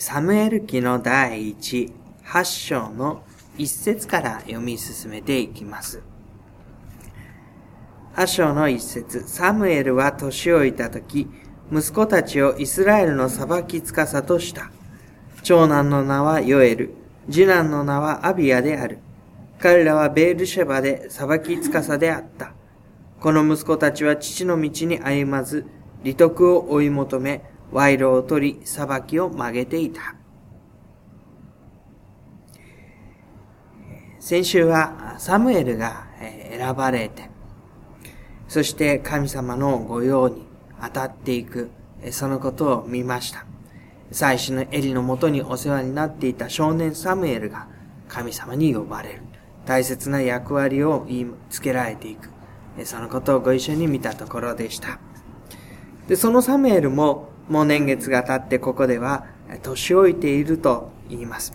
サムエル記の第一、八章の一節から読み進めていきます。八章の一節、サムエルは年老いた時、息子たちをイスラエルの裁き司とした。長男の名はヨエル、次男の名はアビアである。彼らはベールシェバで裁き司であった。この息子たちは父の道に歩まず、利得を追い求め、賄賂を取り、裁きを曲げていた。先週はサムエルが選ばれて、そして神様の御用に当たっていく、そのことを見ました。最初のエリのもとにお世話になっていた少年サムエルが神様に呼ばれる。大切な役割を言いつけられていく。そのことをご一緒に見たところでした。で、そのサムエルももう年月が経ってここでは年老いていると言います。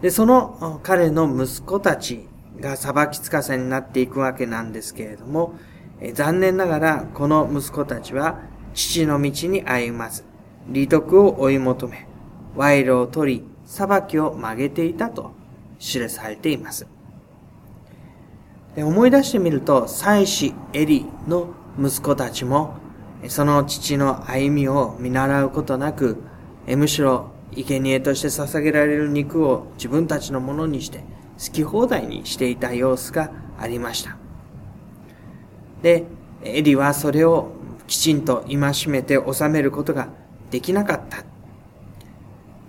で、その彼の息子たちが裁き司になっていくわけなんですけれども、残念ながらこの息子たちは父の道に歩まず、利得を追い求め、賄賂を取り、裁きを曲げていたと記されています。で思い出してみると、妻子エリの息子たちもその父の歩みを見習うことなく、むしろ生贄として捧げられる肉を自分たちのものにして好き放題にしていた様子がありました。で、エリはそれをきちんと戒めて収めることができなかった。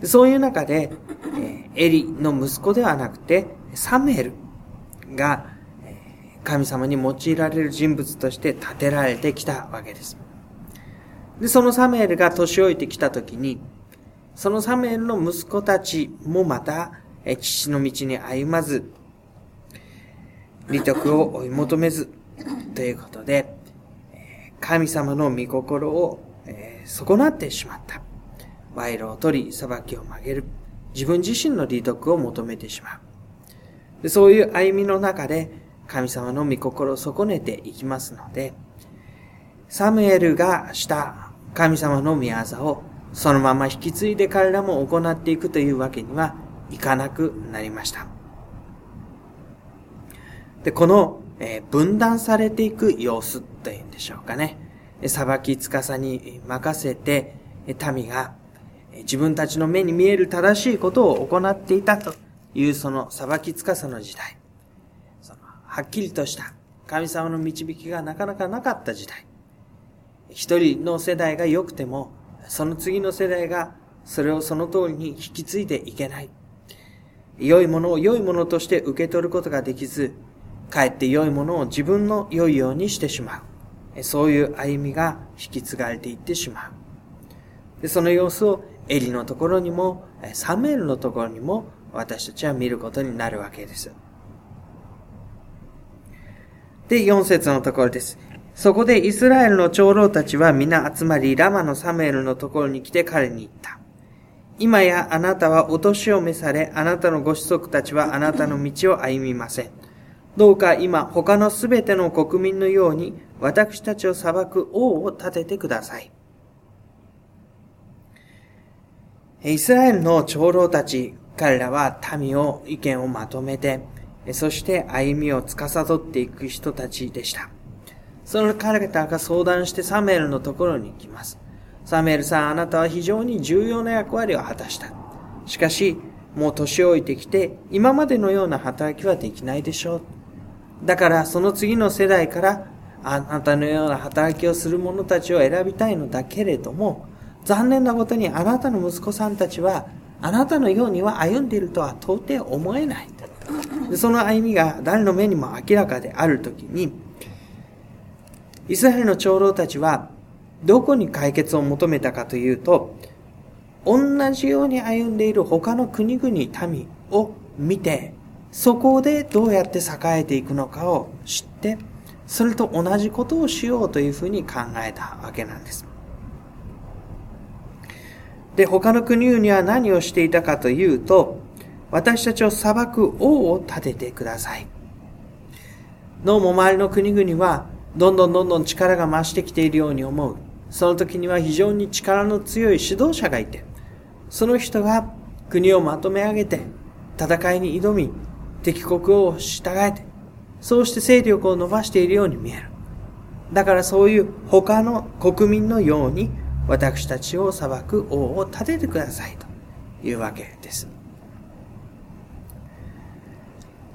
そういう中で、エリの息子ではなくて、サムエルが神様に用いられる人物として立てられてきたわけです。で、そのサムエルが年老いてきたときに、そのサムエルの息子たちもまた、え父の道に歩まず、利得を追い求めず、ということで、神様の御心を、え損なってしまった。賄賂を取り、裁きを曲げる。自分自身の利得を求めてしまう。でそういう歩みの中で、神様の御心を損ねていきますので、サムエルがした神様の御業をそのまま引き継いで彼らも行っていくというわけにはいかなくなりました。で、この、え、分断されていく様子というんでしょうかね。裁き司に任せて、民が自分たちの目に見える正しいことを行っていたというその裁き司の時代。そのはっきりとした神様の導きがなかなかなかった時代。一人の世代が良くても、その次の世代がそれをその通りに引き継いでいけない。良いものを良いものとして受け取ることができず、かえって良いものを自分の良いようにしてしまう。そういう歩みが引き継がれていってしまう。でその様子をエリのところにも、サムエルのところにも私たちは見ることになるわけです。で、4節のところです。そこでイスラエルの長老たちは皆集まり、ラマのサムエルのところに来て彼に言った。今やあなたはお年を召され、あなたのご子息たちはあなたの道を歩みません。どうか今他のすべての国民のように私たちを裁く王を立ててください。イスラエルの長老たち、彼らは民を意見をまとめて、そして歩みを司っていく人たちでした。その彼らが相談してサムエルのところに行きます。サムエルさん、あなたは非常に重要な役割を果たした。しかし、もう年老いてきて、今までのような働きはできないでしょう。だから、その次の世代から、あなたのような働きをする者たちを選びたいのだけれども、残念なことにあなたの息子さんたちは、あなたのようには歩んでいるとは到底思えない。その歩みが誰の目にも明らかであるときに、イスラエルの長老たちは、どこに解決を求めたかというと、同じように歩んでいる他の国々、民を見て、そこでどうやって栄えていくのかを知って、それと同じことをしようというふうに考えたわけなんです。で、他の国々は何をしていたかというと、私たちを裁く王を立ててください。どうも周りの国々はどんどんどんどん力が増してきているように思う。その時には非常に力の強い指導者がいて、その人が国をまとめ上げて、戦いに挑み、敵国を従えて、そうして勢力を伸ばしているように見える。だからそういう他の国民のように私たちを裁く王を立ててくださいというわけです。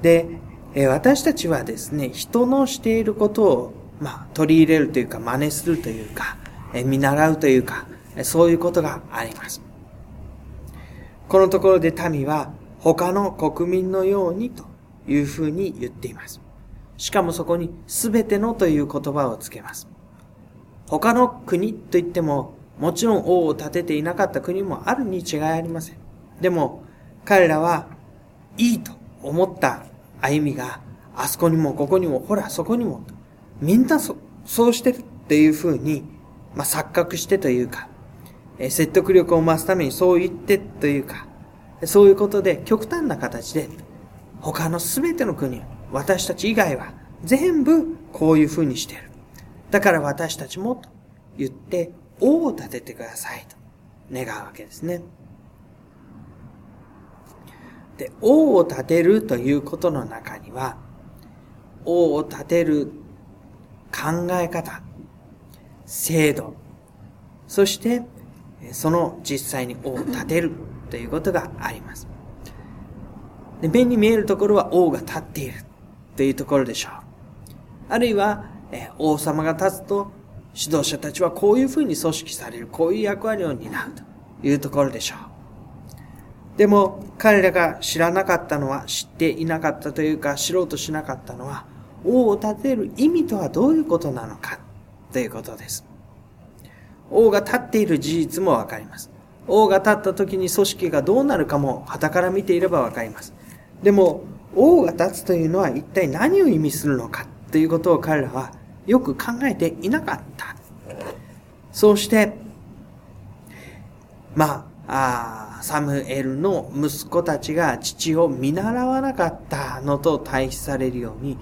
で、私たちはですね、人のしていることを、まあ、取り入れるというか、真似するというか、見習うというか、そういうことがあります。このところで民は他の国民のようにというふうに言っています。しかもそこに全てのという言葉をつけます。他の国といっても、もちろん王を立てていなかった国もあるに違いありません。でも、彼らはいいと思った歩みが、あそこにもここにも、ほら、そこにも、みんなそそうしてるっていうふうに、まあ、錯覚してというか、え説得力を増すためにそう言ってというか、そういうことで極端な形で、他の全ての国、私たち以外は全部こういうふうにしてる。だから私たちもと言って、王を立ててくださいと願うわけですね。で、王を立てるということの中には、王を立てる考え方、制度、そしてその実際に王を立てるということがあります。で目に見えるところは王が立っているというところでしょう。あるいは、え王様が立つと指導者たちはこういうふうに組織される、こういう役割を担うというところでしょう。でも彼らが知らなかったのは、知っていなかったというか知ろうとしなかったのは、王を立てる意味とはどういうことなのかということです。王が立っている事実もわかります。王が立った時に組織がどうなるかも旗から見ていればわかります。でも、王が立つというのは一体何を意味するのかということを彼らはよく考えていなかった。そうして、まあ、あサムエルの息子たちが父を見習わなかったのと対比されるように、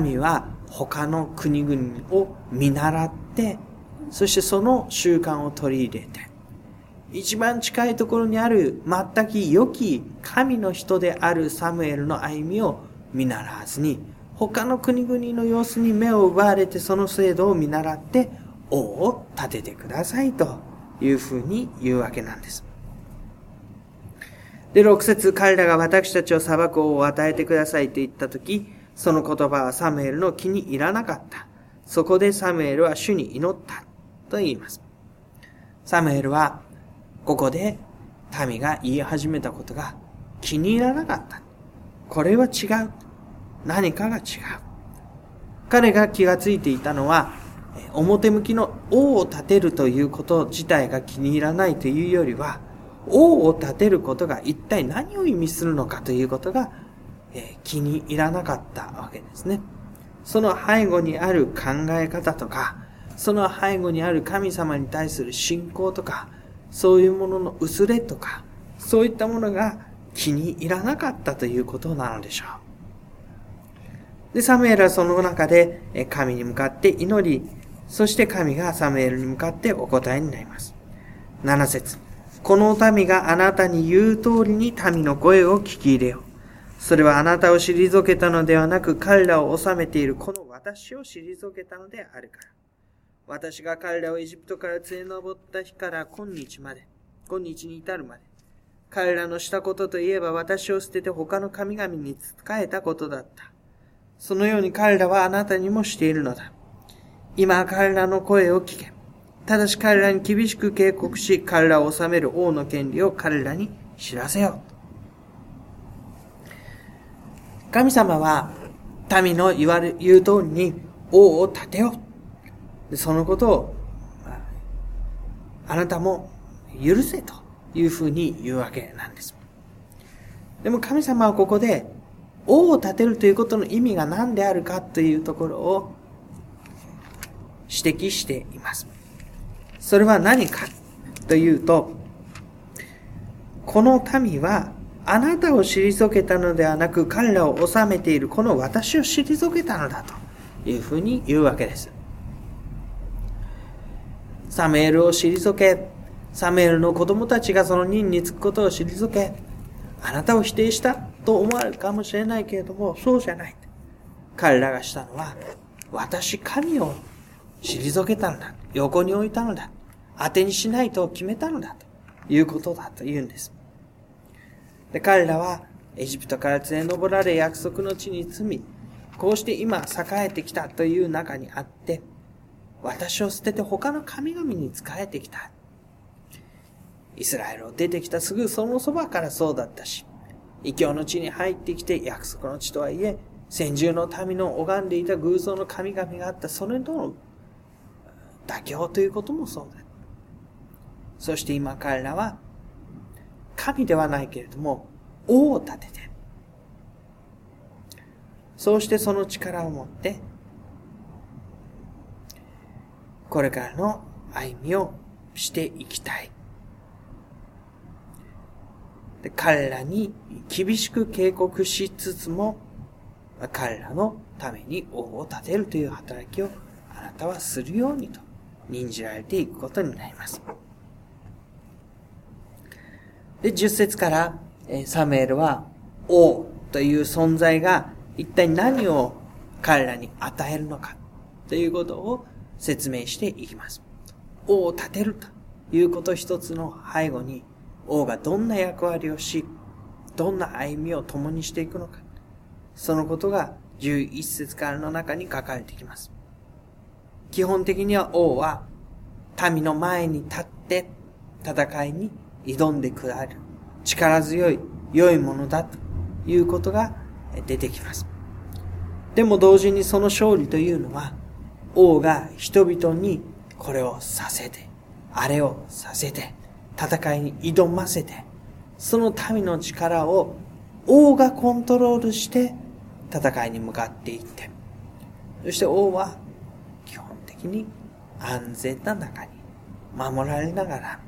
民は他の国々を見習ってそしてその習慣を取り入れて、一番近いところにある全く良き神の人であるサムエルの歩みを見習わずに、他の国々の様子に目を奪われてその制度を見習って王を立ててくださいというふうに言うわけなんです。で、6節彼らが私たちを裁く王を与えてくださいと言ったとき、その言葉はサムエルの気に入らなかった。そこでサムエルは主に祈った。と言います。サムエルは、ここで民が言い始めたことが気に入らなかった。これは違う。何かが違う。彼が気がついていたのは、表向きの王を立てるということ自体が気に入らないというよりは、王を立てることが一体何を意味するのかということが、え気に入らなかったわけですね。その背後にある考え方とか、その背後にある神様に対する信仰とか、そういうものの薄れとか、そういったものが気に入らなかったということなのでしょう。で、サムエルはその中で神に向かって祈り、そして神がサムエルに向かってお答えになります。7節この民があなたに言う通りに民の声を聞き入れよう。それはあなたを退けたのではなく、彼らを治めているこの私を退けたのであるから。私が彼らをエジプトから連れ上った日から今日まで、今日に至るまで、彼らのしたことといえば私を捨てて他の神々に仕えたことだった。そのように彼らはあなたにもしているのだ。今彼らの声を聞け。ただし彼らに厳しく警告し、彼らを治める王の権利を彼らに知らせよう。神様は民の言われ、言う通りに王を立てよ。そのことを、あなたも許せというふうに言うわけなんです。でも神様はここで、王を立てるということの意味が何であるかというところを指摘しています。それは何かというと、この民はあなたを退けたのではなく彼らを治めているこの私を退けたのだというふうに言うわけです。サムエルを退け、サムエルの子供たちがその任に就くことを退け、あなたを否定したと思われるかもしれないけれども、そうじゃない。彼らがしたのは、私神を退けたのだ。横に置いたのだ。当てにしないと決めたのだ。ということだと言うんです。で、彼らは、エジプトから連れ上られ約束の地に住み、こうして今栄えてきたという中にあって、私を捨てて他の神々に仕えてきた。イスラエルを出てきたすぐそのそばからそうだったし、異教の地に入ってきて約束の地とはいえ、先住の民の拝んでいた偶像の神々があったそれとの妥協ということもそうだ。そして今彼らは、神ではないけれども、王を立てて、そうしてその力を持って、これからの歩みをしていきたい。で彼らに厳しく警告しつつも、彼らのために王を立てるという働きをあなたはするようにと任じられていくことになります。で、10節から、サムエルは王という存在が一体何を彼らに与えるのかということを説明していきます。王を立てるということ一つの背後に王がどんな役割をし、どんな歩みを共にしていくのか。そのことが11節からの中に書かれてきます。基本的には王は民の前に立って戦いに挑んでくられる力強い良いものだということが出てきます。でも同時にその勝利というのは王が人々にこれをさせて、あれをさせて、戦いに挑ませて、その民の力を王がコントロールして戦いに向かっていって、そして王は基本的に安全な中に守られながら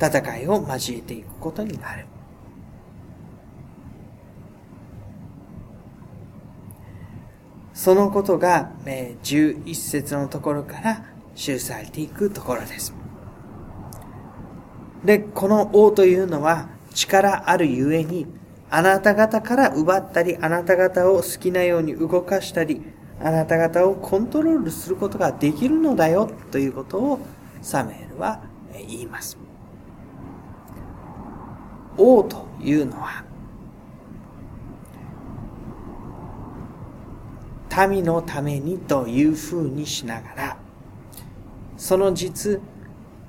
戦いを交えていくことになる。そのことが、え11節のところから記されていくところです。で、この王というのは力あるゆえに、あなた方から奪ったり、あなた方を好きなように動かしたり、あなた方をコントロールすることができるのだよということをサムエルは言います。王というのは、民のためにというふうにしながら、その実、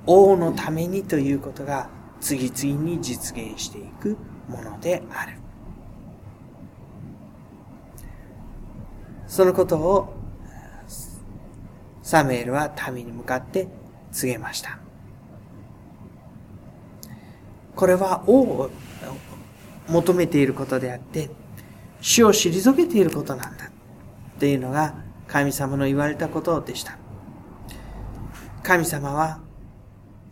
王のためにということが次々に実現していくものである。そのことをサムエルは民に向かって告げました。これは王を求めていることであって、死を退けていることなんだ。っていうのが神様の言われたことでした。神様は、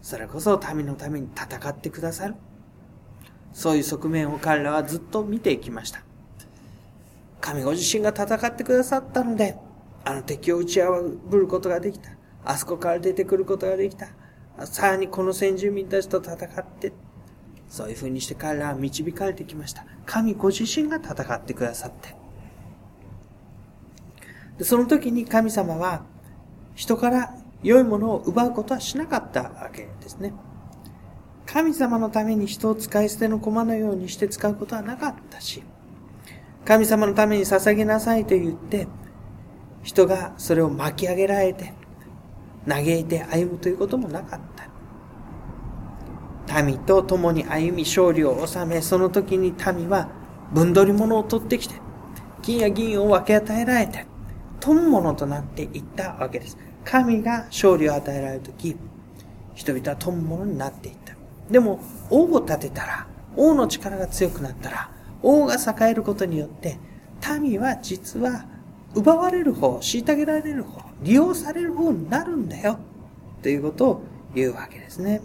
それこそ民のために戦ってくださる。そういう側面を彼らはずっと見てきました。神ご自身が戦ってくださったので、あの敵を打ち破ることができた。あそこから出てくることができた。さらにこの先住民たちと戦って、そういう風にして彼らは導かれてきました。神ご自身が戦ってくださって。でその時に神様は人から良いものを奪うことはしなかったわけですね。神様のために人を使い捨ての駒のようにして使うことはなかったし、神様のために捧げなさいと言って、人がそれを巻き上げられて、嘆いて歩むということもなかった。民と共に歩み勝利を収め、その時に民は分取り物を取ってきて、金や銀を分け与えられて、富むものとなっていったわけです。神が勝利を与えられるとき、人々は富むものになっていった。でも、王を立てたら、王の力が強くなったら、王が栄えることによって、民は実は奪われる方、虐げられる方、利用される方になるんだよ。ということを言うわけですね。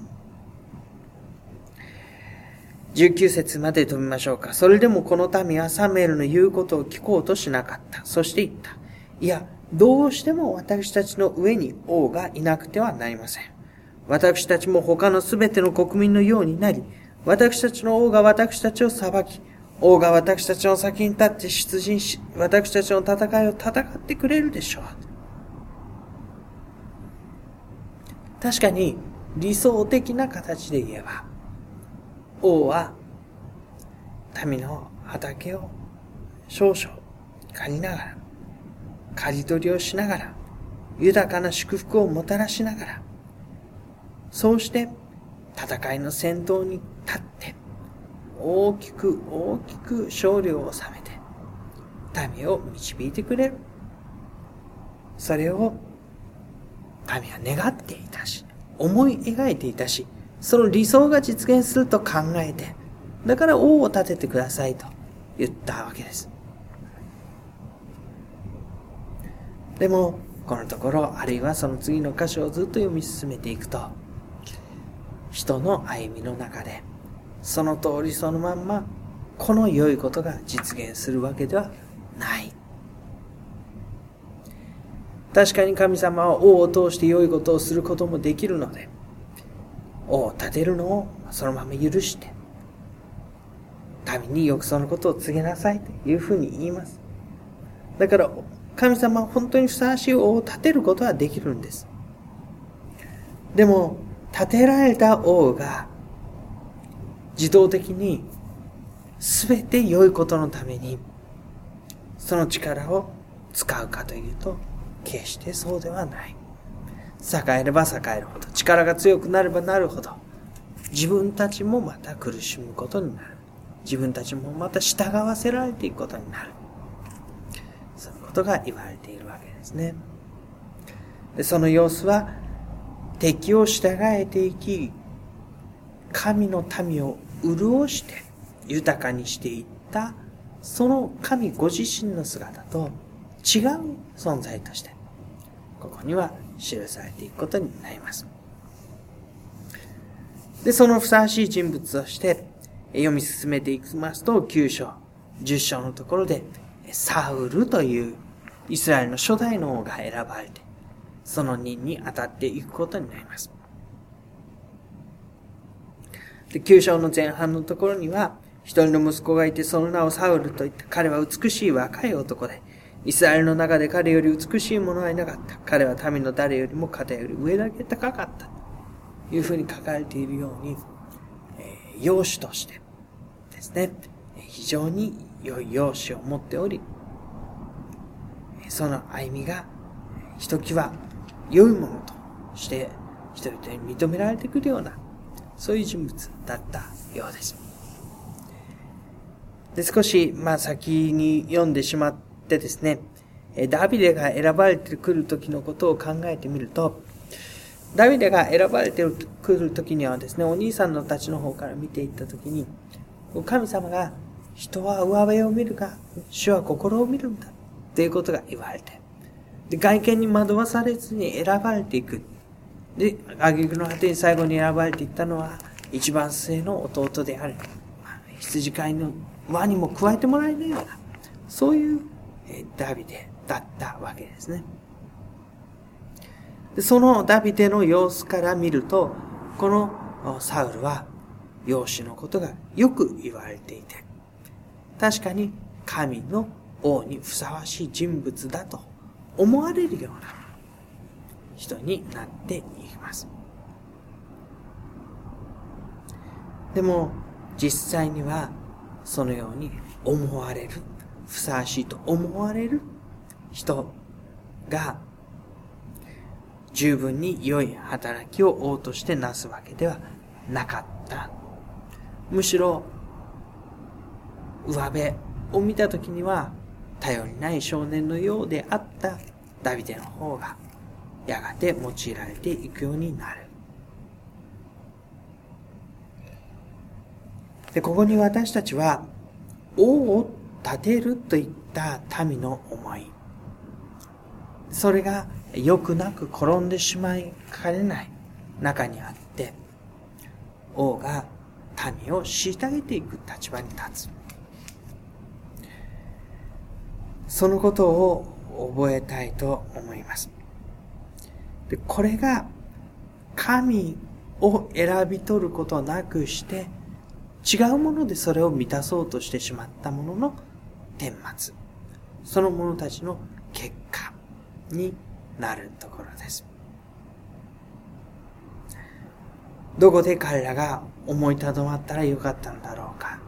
19節まで飛びましょうか。それでもこの民はサムエルの言うことを聞こうとしなかった。そして言った。いや、どうしても私たちの上に王がいなくてはなりません。私たちも他のすべての国民のようになり、私たちの王が私たちを裁き、王が私たちの先に立って出陣し、私たちの戦いを戦ってくれるでしょう。確かに理想的な形で言えば、王は民の畑を少々借りながら、刈り取りをしながら、豊かな祝福をもたらしながら、そうして戦いの先頭に立って、大きく大きく勝利を収めて、民を導いてくれる。それを神は願っていたし、思い描いていたし、その理想が実現すると考えて、だから王を立ててくださいと言ったわけです。でも、このところ、あるいはその次の箇所をずっと読み進めていくと、人の歩みの中で、その通りそのまんま、この良いことが実現するわけではない。確かに神様は王を通して良いことをすることもできるので、王を立てるのをそのまま許して、民によくそのことを告げなさいというふうに言います。だから、神様は本当にふさわしい王を立てることはできるんです。でも、立てられた王が自動的に全て良いことのためにその力を使うかというと決してそうではない。栄えれば栄えるほど、力が強くなればなるほど、自分たちもまた苦しむことになる。自分たちもまた従わせられていくことになる。そういうことが言われているわけですね。でその様子は、敵を従えていき、神の民を潤して豊かにしていったその神ご自身の姿と違う存在として、ここには記されていくことになります。で、そのふさわしい人物として、読み進めていきますと、9章、10章のところで、サウルというイスラエルの初代の王が選ばれて、その任に当たっていくことになります。で、9章の前半のところには、一人の息子がいて、その名をサウルと言った。彼は美しい若い男で、イスラエルの中で彼より美しい者はいなかった。彼は民の誰よりも肩より上だけ高かった。というふうに書かれているように、えー、養子としてですね、非常に良い容姿を持っており、その歩みが、ひときわ良いものとして人々に認められてくるような、そういう人物だったようです。で、少し、まあ先に読んでしまったてですね、ダビデが選ばれてくる時のことを考えてみると、ダビデが選ばれてくる時にはですね、お兄さんのたちの方から見ていった時に、神様が人は上辺を見るが、主は心を見るんだ。っていうことが言われて。で、外見に惑わされずに選ばれていく。で、挙句の果てに最後に選ばれていったのは、一番末の弟である。羊飼いの輪にも加えてもらえないような、そういうダビデだったわけですね。でそのダビデの様子から見ると、このサウルは養子のことがよく言われていて、確かに神の王にふさわしい人物だと思われるような人になっていきます。でも実際にはそのように思われる、ふさわしいと思われる人が十分に良い働きを王としてなすわけではなかった。むしろ、上辺を見たときには、頼りない少年のようであったダビデの方が、やがて用いられていくようになる。で、ここに私たちは、王を立てるといった民の思い。それが良くなく転んでしまいかねない中にあって、王が民を虐げていく立場に立つ。そのことを覚えたいと思います。でこれが神を選び取ることなくして、違うものでそれを満たそうとしてしまったものの顛末。その者たちの結果になるところです。どこで彼らが思いとどまったらよかったのだろうか。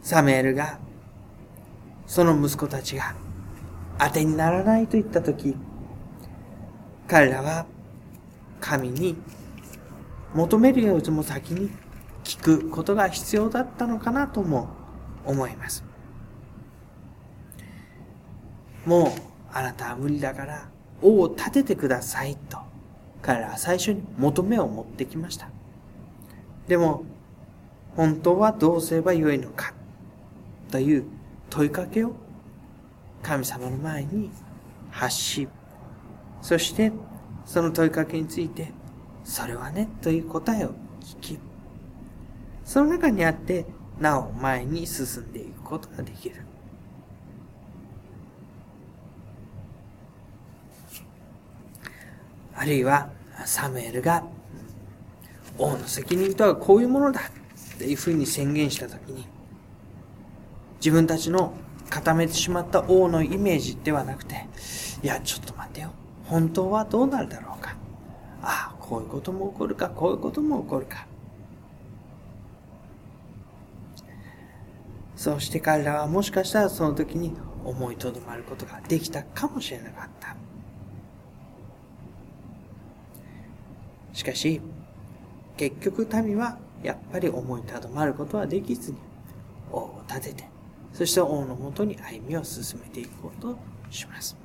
サメールが、その息子たちが当てにならないと言ったとき、彼らは神に求めるよりも先に聞くことが必要だったのかなとも思います。もうあなたは無理だから王を立ててくださいと彼らは最初に求めを持ってきました。でも本当はどうすればよいのかという問いかけを神様の前に発し、そしてその問いかけについて、それはねという答えを聞き、その中にあって、なお前に進んでいくことができる。あるいは、サムエルが、王の責任とはこういうものだっていうふうに宣言したときに、自分たちの固めてしまった王のイメージではなくて、いや、ちょっと待ってよ。本当はどうなるだろうか。ああ、こういうことも起こるか、こういうことも起こるか。そして彼らはもしかしたらその時に思いとどまることができたかもしれなかった。しかし、結局民はやっぱり思いとどまることはできずに王を立ててそして王のもとに歩みを進めていこうとします。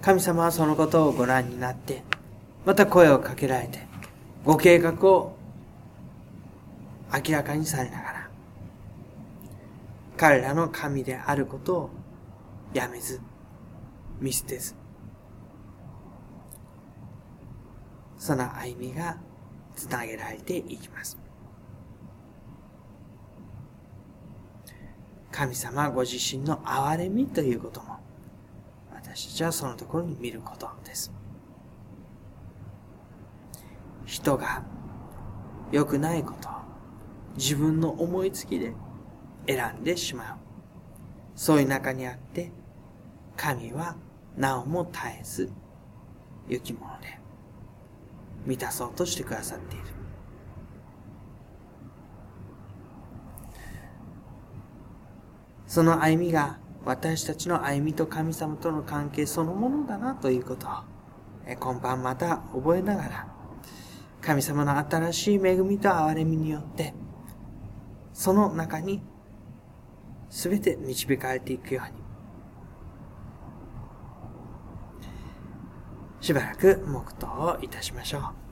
神様はそのことをご覧になって、また声をかけられて、ご計画を明らかにされながら、彼らの神であることをやめず、見捨てず、その歩みがつなげられていきます。神様ご自身の憐れみということも、私たちはそのところに見ることです。人が良くないこと自分の思いつきで選んでしまう。そういう中にあって、神はなおも絶えず、雪物で満たそうとしてくださっている。その歩みが私たちの歩みと神様との関係そのものだなということを、今晩また覚えながら、神様の新しい恵みと憐れみによって、その中にすべて導かれていくように、しばらく黙祷をいたしましょう。